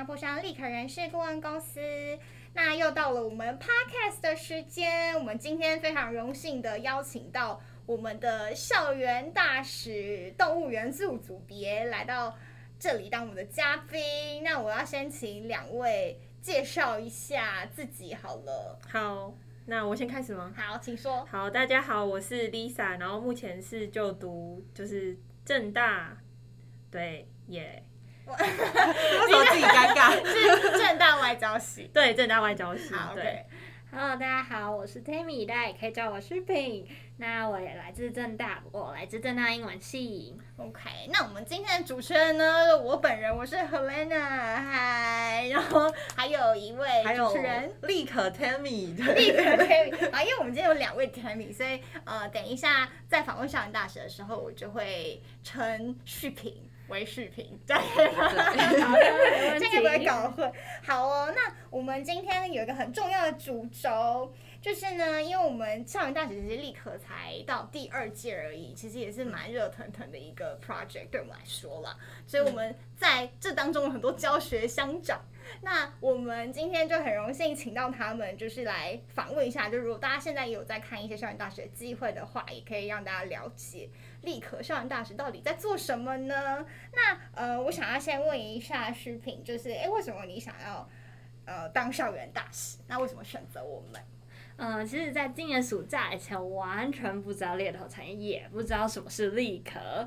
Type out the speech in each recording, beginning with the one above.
上破商立可人事顾问公司。那又到了我们 podcast 的时间，我们今天非常荣幸的邀请到我们的校园大使动物元素组别来到这里当我们的嘉宾。那我要先请两位介绍一下自己好了。好，那我先开始吗？好，请说。好，大家好，我是 Lisa，然后目前是就读就是正大，对，耶、yeah。为什么自己尴尬？是正大外交系，对，正大外交系。好，对。Hello，大家好，我是 Tammy，大家也可以叫我诗萍。那我也来自正大，我来自正大英文系。OK，那我们今天的主持人呢？我本人我是 Helena，嗨，然后还有一位主持人立可 Tammy，立可 Tammy 啊，因为我们今天有两位 Tammy，所以呃，等一下在访问校园大使的时候，我就会称微。视频，对，这个不会搞混。好哦，那我们今天有一个很重要的主轴，就是呢，因为我们校园大使其实立刻才到第二届而已，其实也是蛮热腾腾的一个 project，对我们来说啦。所以我们在这当中有很多教学相长。那我们今天就很荣幸请到他们，就是来访问一下。就如果大家现在也有在看一些校园大使的机会的话，也可以让大家了解。立可校园大使到底在做什么呢？那呃，我想要先问一下诗萍，就是哎，为什么你想要呃当校园大使？那为什么选择我们？嗯、其实，在今年暑假以前，完全不知道猎头产业，也不知道什么是立可。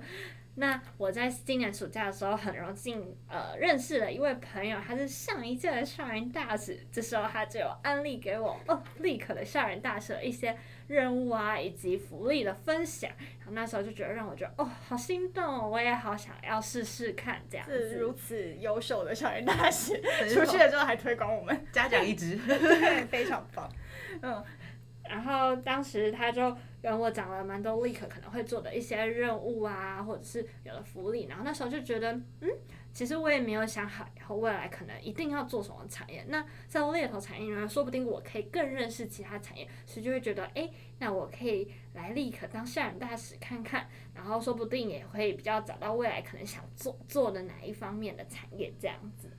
那我在今年暑假的时候，很荣幸呃认识了一位朋友，他是上一届的校园大使。这时候他就有安利给我哦，立可的校园大使的一些任务啊，以及福利的分享。然后那时候就觉得让我觉得哦，好心动哦，我也好想要试试看这样子。是如此优秀的校园大使，出去了之后还推广我们，嘉奖一支，对，非常棒。嗯。然后当时他就跟我讲了蛮多立可可能会做的一些任务啊，或者是有的福利。然后那时候就觉得，嗯，其实我也没有想好以后未来可能一定要做什么产业。那在猎头产业里面，说不定我可以更认识其他产业，所以就会觉得，哎，那我可以来立可当校园大使看看，然后说不定也会比较找到未来可能想做做的哪一方面的产业这样子。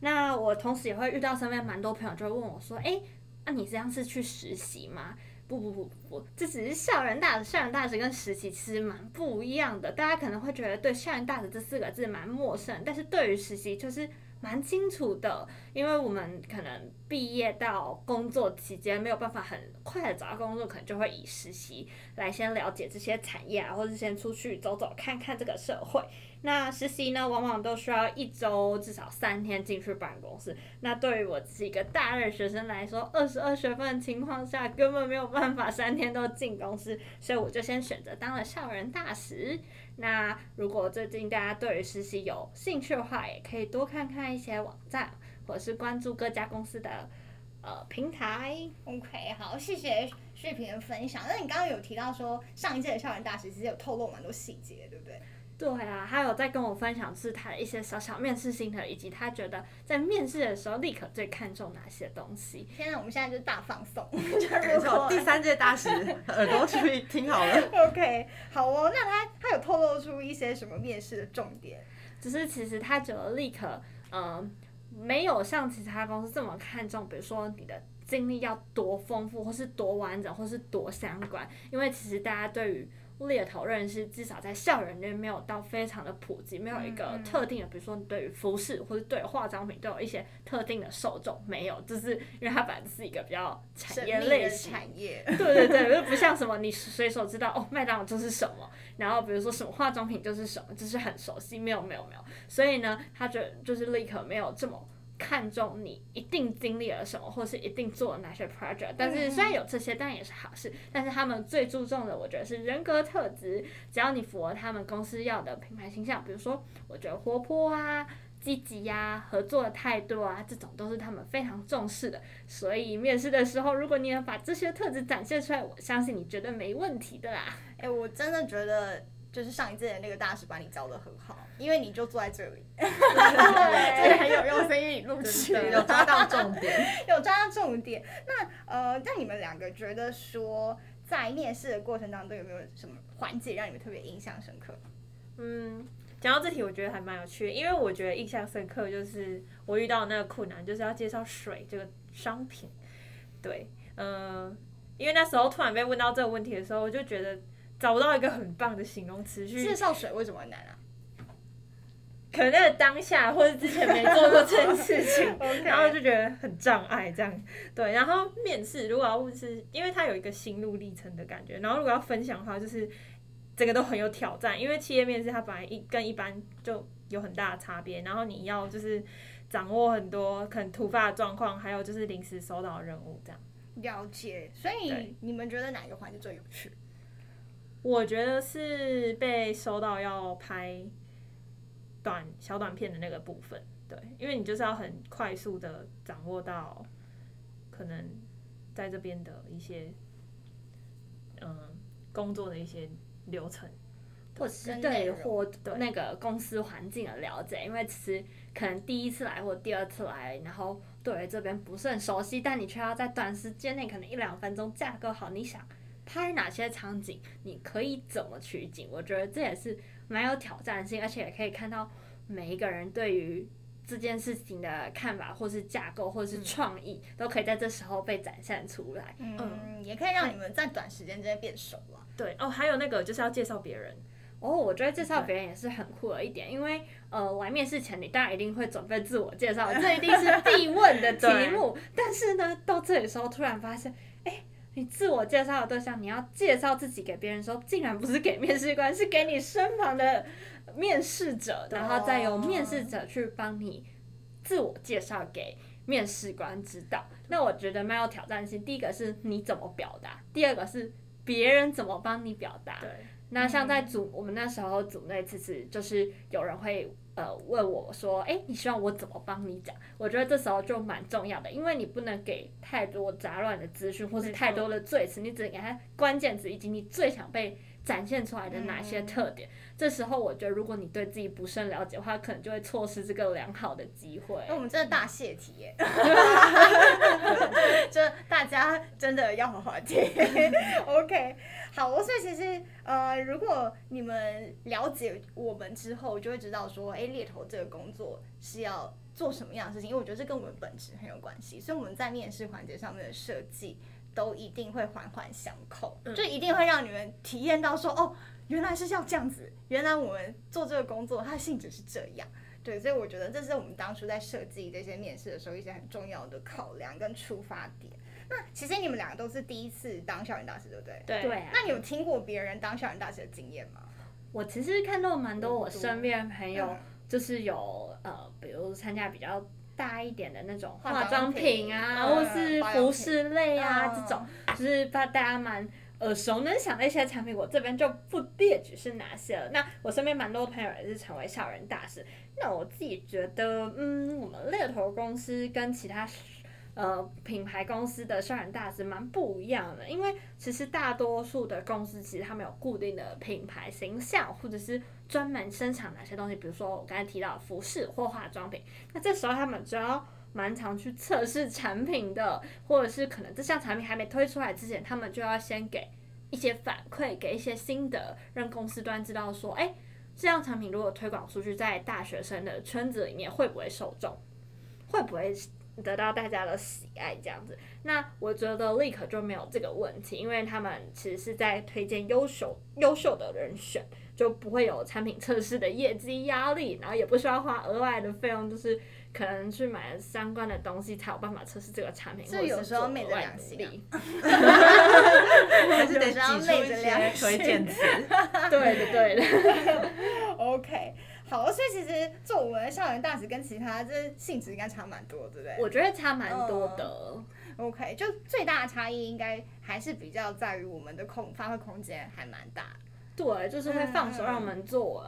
那我同时也会遇到身边蛮多朋友就会问我说，哎。那、你这样是去实习吗？不不不不，这只是校园大使。校园大使跟实习其实蛮不一样的。大家可能会觉得对校园大使这四个字蛮陌生，但是对于实习就是蛮清楚的。因为我们可能毕业到工作期间没有办法很快的找到工作，可能就会以实习来先了解这些产业啊，或者先出去走走看看这个社会。那实习呢，往往都需要一周至少三天进去办公室。那对于我自己一个大二学生来说，二十二学分的情况下，根本没有办法三天都进公司，所以我就先选择当了校园大使。那如果最近大家对于实习有兴趣的话，也可以多看看一些网站，或者是关注各家公司的呃平台。OK，好，谢谢视频的分享。那你刚刚有提到说，上一届的校园大使其实有透露蛮多细节，对不对？对啊，他有在跟我分享是他的一些小小面试心得，以及他觉得在面试的时候立刻最看重哪些东西。天哪，我们现在就是大放送，没错，第三届大使耳朵去听好了。OK，好哦，那他他有透露出一些什么面试的重点？只是其实他觉得立刻，嗯、呃，没有像其他公司这么看重，比如说你的经历要多丰富，或是多完整，或是多相关，因为其实大家对于猎头认识至少在校园内没有到非常的普及，没有一个特定的，比如说你对于服饰或者对化妆品都有一些特定的受众，没有，就是因为它本来是一个比较产业类型产业，对对对，就不像什么你随手知道哦，麦当劳就是什么，然后比如说什么化妆品就是什么，就是很熟悉，没有没有没有，所以呢，他觉得就是立刻没有这么。看重你一定经历了什么，或是一定做了哪些 project，但是虽然有这些，但也是好事。但是他们最注重的，我觉得是人格特质。只要你符合他们公司要的品牌形象，比如说，我觉得活泼啊、积极呀、合作的态度啊，这种都是他们非常重视的。所以面试的时候，如果你能把这些特质展现出来，我相信你绝对没问题的啦。哎、欸，我真的觉得。就是上一届的那个大使把你教的很好，因为你就坐在这里，对，很有用，所以你录取了，有抓到重点，有抓到重点。那呃，那你们两个觉得说，在面试的过程当中有没有什么环节让你们特别印象深刻？嗯，讲到这题，我觉得还蛮有趣的，因为我觉得印象深刻就是我遇到那个困难，就是要介绍水这个商品。对，嗯、呃，因为那时候突然被问到这个问题的时候，我就觉得找不到一个很棒的形容词去介绍水，为什么很难啊？可能那个当下或者之前没做过这件事情 然后就觉得很障碍这样。对，然后面试如果要问是，因为它有一个心路历程的感觉，然后如果要分享的话，就是整个都很有挑战，因为企业面试它本来一跟一般就有很大的差别，然后你要就是掌握很多可能突发的状况，还有就是临时收到的任务这样。了解，所以你们觉得哪一个环节最有趣？我觉得是被收到要拍。短小短片的那个部分，对，因为你就是要很快速的掌握到，可能在这边的一些，嗯，工作的一些流程，或者是对或那个公司环境的了解，因为其实可能第一次来或第二次来，然后对这边不是很熟悉，但你却要在短时间内，可能一两分钟架构好你想拍哪些场景，你可以怎么取景，我觉得这也是。蛮有挑战性，而且也可以看到每一个人对于这件事情的看法，或是架构，或是创意，嗯、都可以在这时候被展现出来。嗯，嗯也可以让你们在短时间之内变熟了。对哦，还有那个就是要介绍别人哦，我觉得介绍别人也是很酷的一点，因为呃，来面试前你当然一定会准备自我介绍，这一定是 必问的题目。但是呢，到这里的时候突然发现，哎。你自我介绍的对象，你要介绍自己给别人的时候，竟然不是给面试官，是给你身旁的面试者，然后再由面试者去帮你自我介绍给面试官知道。那我觉得蛮有挑战性。第一个是你怎么表达，第二个是别人怎么帮你表达。对。那像在组，我们那时候组内次是，就是有人会。呃，问我说，哎，你希望我怎么帮你讲？我觉得这时候就蛮重要的，因为你不能给太多杂乱的资讯，或是太多的罪词，你只能给他关键词以及你最想被展现出来的哪些特点。嗯、这时候，我觉得如果你对自己不甚了解的话，可能就会错失这个良好的机会。那我们真的大泄题耶，就大家真的要好好听。OK。好，所以其实呃，如果你们了解我们之后，就会知道说，哎，猎头这个工作是要做什么样的事情，因为我觉得这跟我们本质很有关系，所以我们在面试环节上面的设计都一定会环环相扣，就一定会让你们体验到说，哦，原来是要这样子，原来我们做这个工作它的性质是这样，对，所以我觉得这是我们当初在设计这些面试的时候一些很重要的考量跟出发点。那其实你们两个都是第一次当校园大使，对不对？对。对啊。那你有听过别人当校园大使的经验吗？我其实看到蛮多我身边朋友，就是有呃，比如参加比较大一点的那种化妆品啊，或是服饰类啊这种，就是怕大家蛮耳熟能详的一些产品。我这边就不列举是哪些了。那我身边蛮多朋友也是成为校园大使。那我自己觉得，嗯，我们猎头公司跟其他。呃，品牌公司的校园大使蛮不一样的，因为其实大多数的公司其实他们有固定的品牌形象，或者是专门生产哪些东西，比如说我刚才提到服饰或化妆品，那这时候他们就要蛮常去测试产品的，或者是可能这项产品还没推出来之前，他们就要先给一些反馈，给一些心得，让公司端知道说，哎，这样产品如果推广出去，在大学生的圈子里面会不会受众，会不会？得到大家的喜爱，这样子，那我觉得立可就没有这个问题，因为他们其实是在推荐优秀优秀的人选，就不会有产品测试的业绩压力，然后也不需要花额外的费用，就是可能去买相关的东西才有办法测试这个产品，所以有时候昧着良心，还是得挤出一些推荐词，对的对。的，OK。好，所以其实做我们的校园大使跟其他这性质应该差蛮多，对不对？我觉得差蛮多的。Uh, OK，就最大的差异应该还是比较在于我们的空发挥空间还蛮大。对，就是会放手让我们做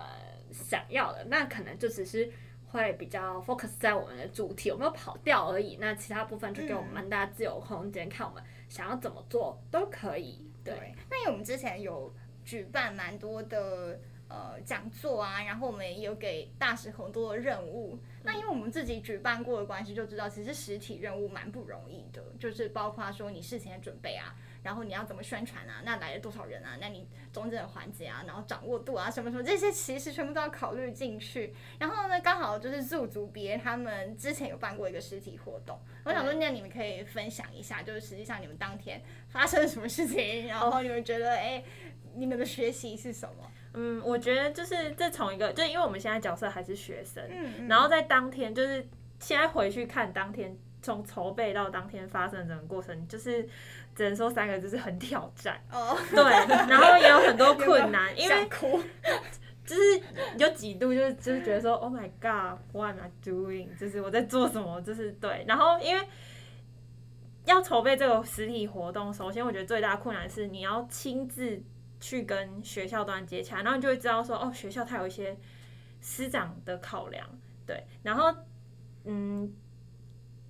想要的，嗯、那可能就只是会比较 focus 在我们的主题有没有跑掉而已。那其他部分就给我们蛮大自由空间，嗯、看我们想要怎么做都可以。对，对那因为我们之前有举办蛮多的。呃，讲座啊，然后我们也有给大使很多的任务。那因为我们自己举办过的关系，就知道其实实体任务蛮不容易的，就是包括说你事前的准备啊，然后你要怎么宣传啊？那来了多少人啊？那你中间的环节啊，然后掌握度啊，什么什么这些其实全部都要考虑进去。然后呢，刚好就是 Zoo 组别他们之前有办过一个实体活动，我想说那你们可以分享一下，就是实际上你们当天发生了什么事情，然后你们觉得哎，你们的学习是什么？嗯，我觉得就是这从一个，就因为我们现在角色还是学生，然后在当天就是现在回去看当天从筹备到当天发生的整个过程，就是只能说三个就是很挑战哦，对，然后也有很多 困难，因为哭 就是有几度就是就是觉得说 Oh my God，what am I doing？就是我在做什么？就是对，然后因为要筹备这个实体活动，首先我觉得最大的困难是你要亲自。去跟学校端接洽，然后你就会知道说，哦，学校它有一些师长的考量，对，然后，嗯，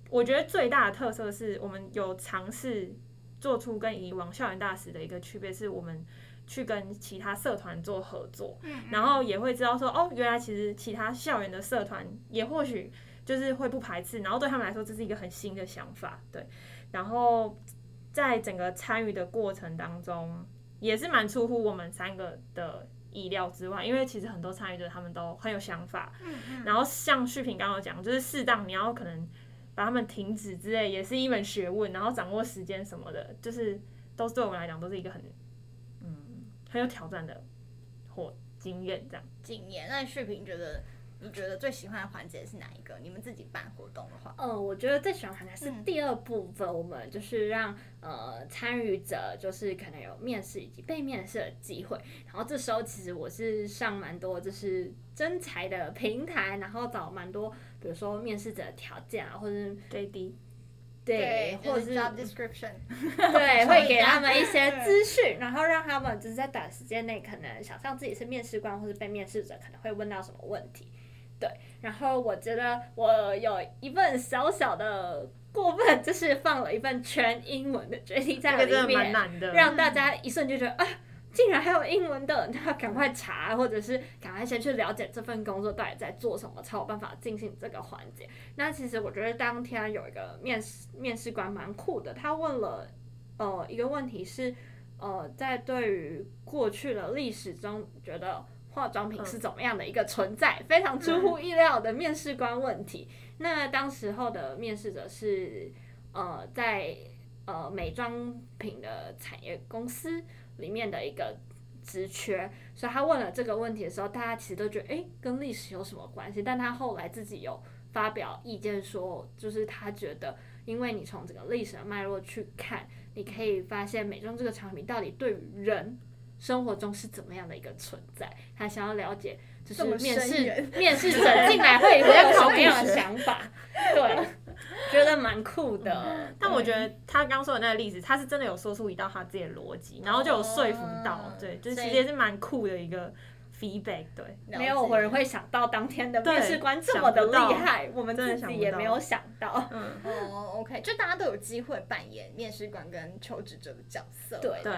我觉得最大的特色是我们有尝试做出跟以往校园大使的一个区别，是我们去跟其他社团做合作，然后也会知道说，哦，原来其实其他校园的社团也或许就是会不排斥，然后对他们来说这是一个很新的想法，对，然后在整个参与的过程当中。也是蛮出乎我们三个的意料之外，因为其实很多参与者他们都很有想法，然后像旭平刚刚讲，就是适当你要可能把他们停止之类，也是一门学问，然后掌握时间什么的，就是都是对我们来讲都是一个很嗯很有挑战的或经验这样。经验，那旭平觉得？你觉得最喜欢的环节是哪一个？你们自己办活动的话，嗯，我觉得最喜欢的环节是第二部分，我们就是让呃参与者就是可能有面试以及被面试的机会。然后这时候其实我是上蛮多就是征才的平台，然后找蛮多，比如说面试者的条件啊，或者是 JD，对，或者是 job description，对，会给他们一些资讯，然后让他们就是在短时间内可能想象自己是面试官或是被面试者可能会问到什么问题。对，然后我觉得我有一份小小的过分，就是放了一份全英文的决定在里面，让大家一瞬就觉得啊，竟然还有英文的，那赶快查，或者是赶快先去了解这份工作到底在做什么，才有办法进行这个环节。那其实我觉得当天有一个面试面试官蛮酷的，他问了呃一个问题是呃在对于过去的历史中觉得。化妆品是怎么样的一个存在？非常出乎意料的面试官问题。那当时候的面试者是呃在呃美妆品的产业公司里面的一个职缺，所以他问了这个问题的时候，大家其实都觉得诶，跟历史有什么关系？但他后来自己有发表意见说，就是他觉得，因为你从这个历史的脉络去看，你可以发现美妆这个产品到底对于人。生活中是怎么样的一个存在？他想要了解，就是面试面试者进来会有什么样的想法？对，觉得蛮酷的。嗯、但我觉得他刚说的那个例子，他是真的有说出一道他自己的逻辑，然后就有说服到，哦、对，就是其实也是蛮酷的一个 feedback。对，没有人会想到当天的面试官这么的厉害，我们自己也没有想到。嗯，哦，OK，就大家都有机会扮演面试官跟求职者的角色。对对。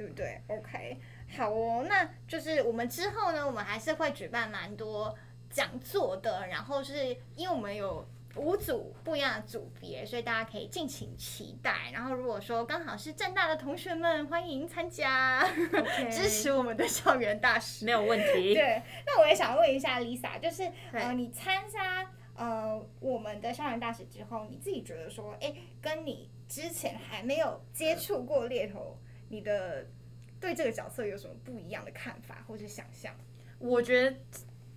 对不对？OK，好哦，那就是我们之后呢，我们还是会举办蛮多讲座的。然后是因为我们有五组不一样的组别，所以大家可以敬请期待。然后如果说刚好是正大的同学们，欢迎参加，Okay. 支持我们的校园大使，没有问题。对，那我也想问一下 Lisa，就是呃，你参加呃我们的校园大使之后，你自己觉得说，哎，跟你之前还没有接触过猎头。你的对这个角色有什么不一样的看法或者想象？我觉得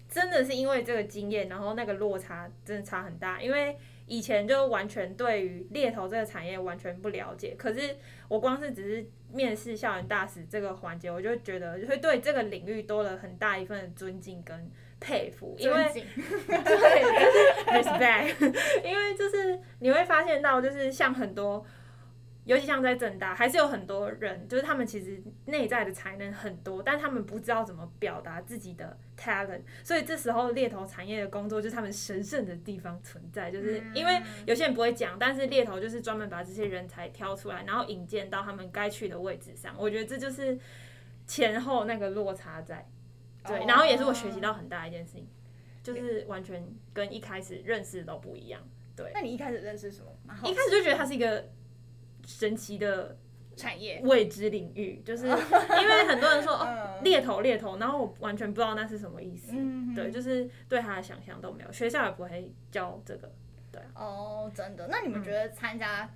真的是因为这个经验，然后那个落差真的差很大。因为以前就完全对于猎头这个产业完全不了解，可是我光是只是面试校园大使这个环节，我就觉得会对这个领域多了很大一份尊敬跟佩服。因为 对，就是 respect，因为就是你会发现到，就是像很多。尤其像在正大，还是有很多人，就是他们其实内在的才能很多，但他们不知道怎么表达自己的 talent，所以这时候猎头产业的工作就是他们神圣的地方存在，就是因为有些人不会讲，但是猎头就是专门把这些人才挑出来，然后引荐到他们该去的位置上。我觉得这就是前后那个落差在，对，然后也是我学习到很大一件事情，就是完全跟一开始认识都不一样。对，那你一开始认识什么？一开始就觉得他是一个。神奇的产业未知领域，就是因为很多人说哦猎头猎头，然后我完全不知道那是什么意思。嗯，对，就是对他的想象都没有，学校也不会教这个。对哦，真的？那你们觉得参加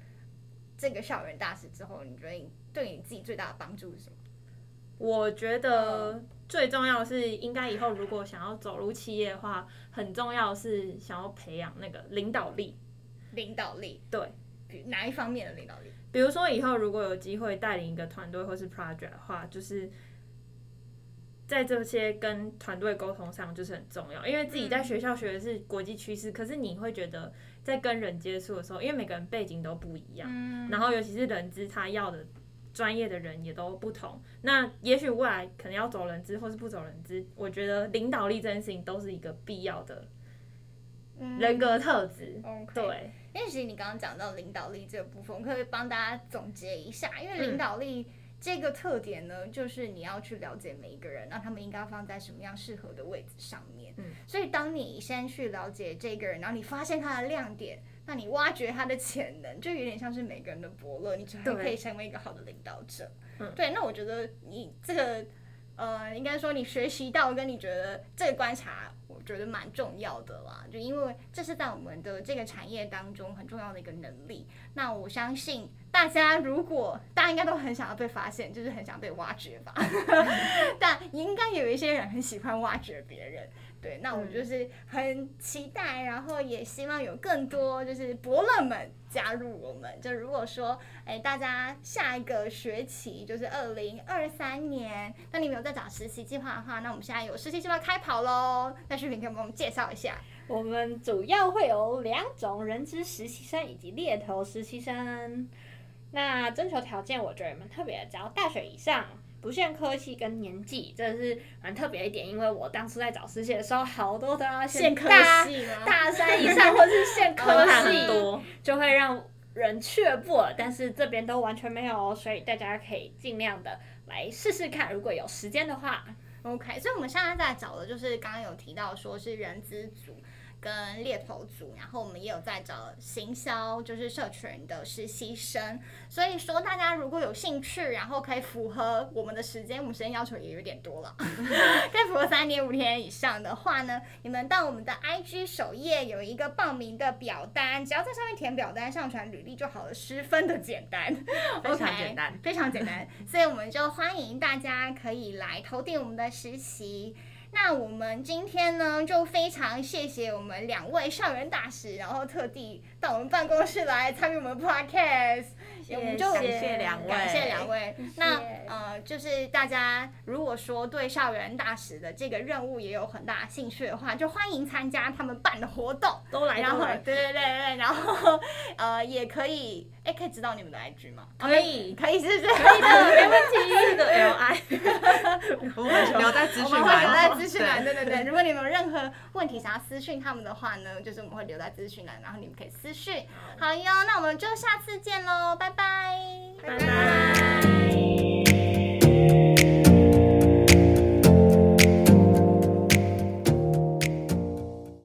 这个校园大使之后，你觉得对你自己最大的帮助是什么？我觉得最重要的是，应该以后如果想要走入企业的话，很重要是想要培养那个领导力。领导力，对，哪一方面的领导力？比如说以后如果有机会带领一个团队或是 project 的话，就是在这些跟团队沟通上就是很重要。因为自己在学校学的是国际趋势，可是你会觉得在跟人接触的时候，因为每个人背景都不一样，然后尤其是人资他要的。专业的人也都不同，那也许未来可能要走人资或是不走人资，我觉得领导力这件事情都是一个必要的人格特质。嗯、对，因为其实你刚刚讲到领导力这个部分，我可以帮大家总结一下，因为领导力这个特点呢，就是你要去了解每一个人，那他们应该放在什么样适合的位置上面。嗯，所以当你先去了解这个人，然后你发现他的亮点。那你挖掘他的潜能，就有点像是每个人的伯乐，你才可以成为一个好的领导者。对，对，那我觉得你这个，呃，应该说你学习到跟你觉得这个观察，我觉得蛮重要的啦。就因为这是在我们的这个产业当中很重要的一个能力。那我相信大家如果大家应该都很想要被发现，就是很想被挖掘吧。但应该有一些人很喜欢挖掘别人。对，那我就是很期待，然后也希望有更多就是伯乐们加入我们。就如果说，哎，大家下一个学期就是二零二三年，那你们有在找实习计划的话，那我们现在有实习计划开跑喽。那视频可以帮我们介绍一下。我们主要会有两种人资实习生以及猎头实习生。那征求条件，我觉得你们特别只要大学以上。不限科系跟年纪，这是蛮特别一点。因为我当初在找实习的时候，好多都要限科系，大三以上或是限科系，就会让人却步。但是这边都完全没有，所以大家可以尽量的来试试看，如果有时间的话。OK，所以我们现在在找的就是刚刚有提到说是人资组。跟猎头组，然后我们也有在找行销，就是社群的实习生。所以说，大家如果有兴趣，然后可以符合我们的时间，我们时间要求也有点多了，可以符合三点五天以上的话呢，你们到我们的 IG 首页有一个报名的表单，只要在上面填表单、上传履历就好了，十分的简单，非常简单，非常简单。所以我们就欢迎大家可以来投递我们的实习。那我们今天呢，就非常谢谢我们两位校园大使，然后特地到我们办公室来参与我们 podcast。我们就感谢两位，感谢两位。那呃，就是大家如果说对校园大使的这个任务也有很大兴趣的话，就欢迎参加他们办的活动，都来，然后。对对对对，然后呃，也可以，哎，可以知道你们的 IG 吗？可以，可以，是不是？可以的，没问题。的 LI，我们留在资讯栏，留在资讯栏。对对对，如果你们有任何问题想要私讯他们的话呢，就是我们会留在资讯栏，然后你们可以私讯。好哟，那我们就下次见喽，拜拜。拜拜拜。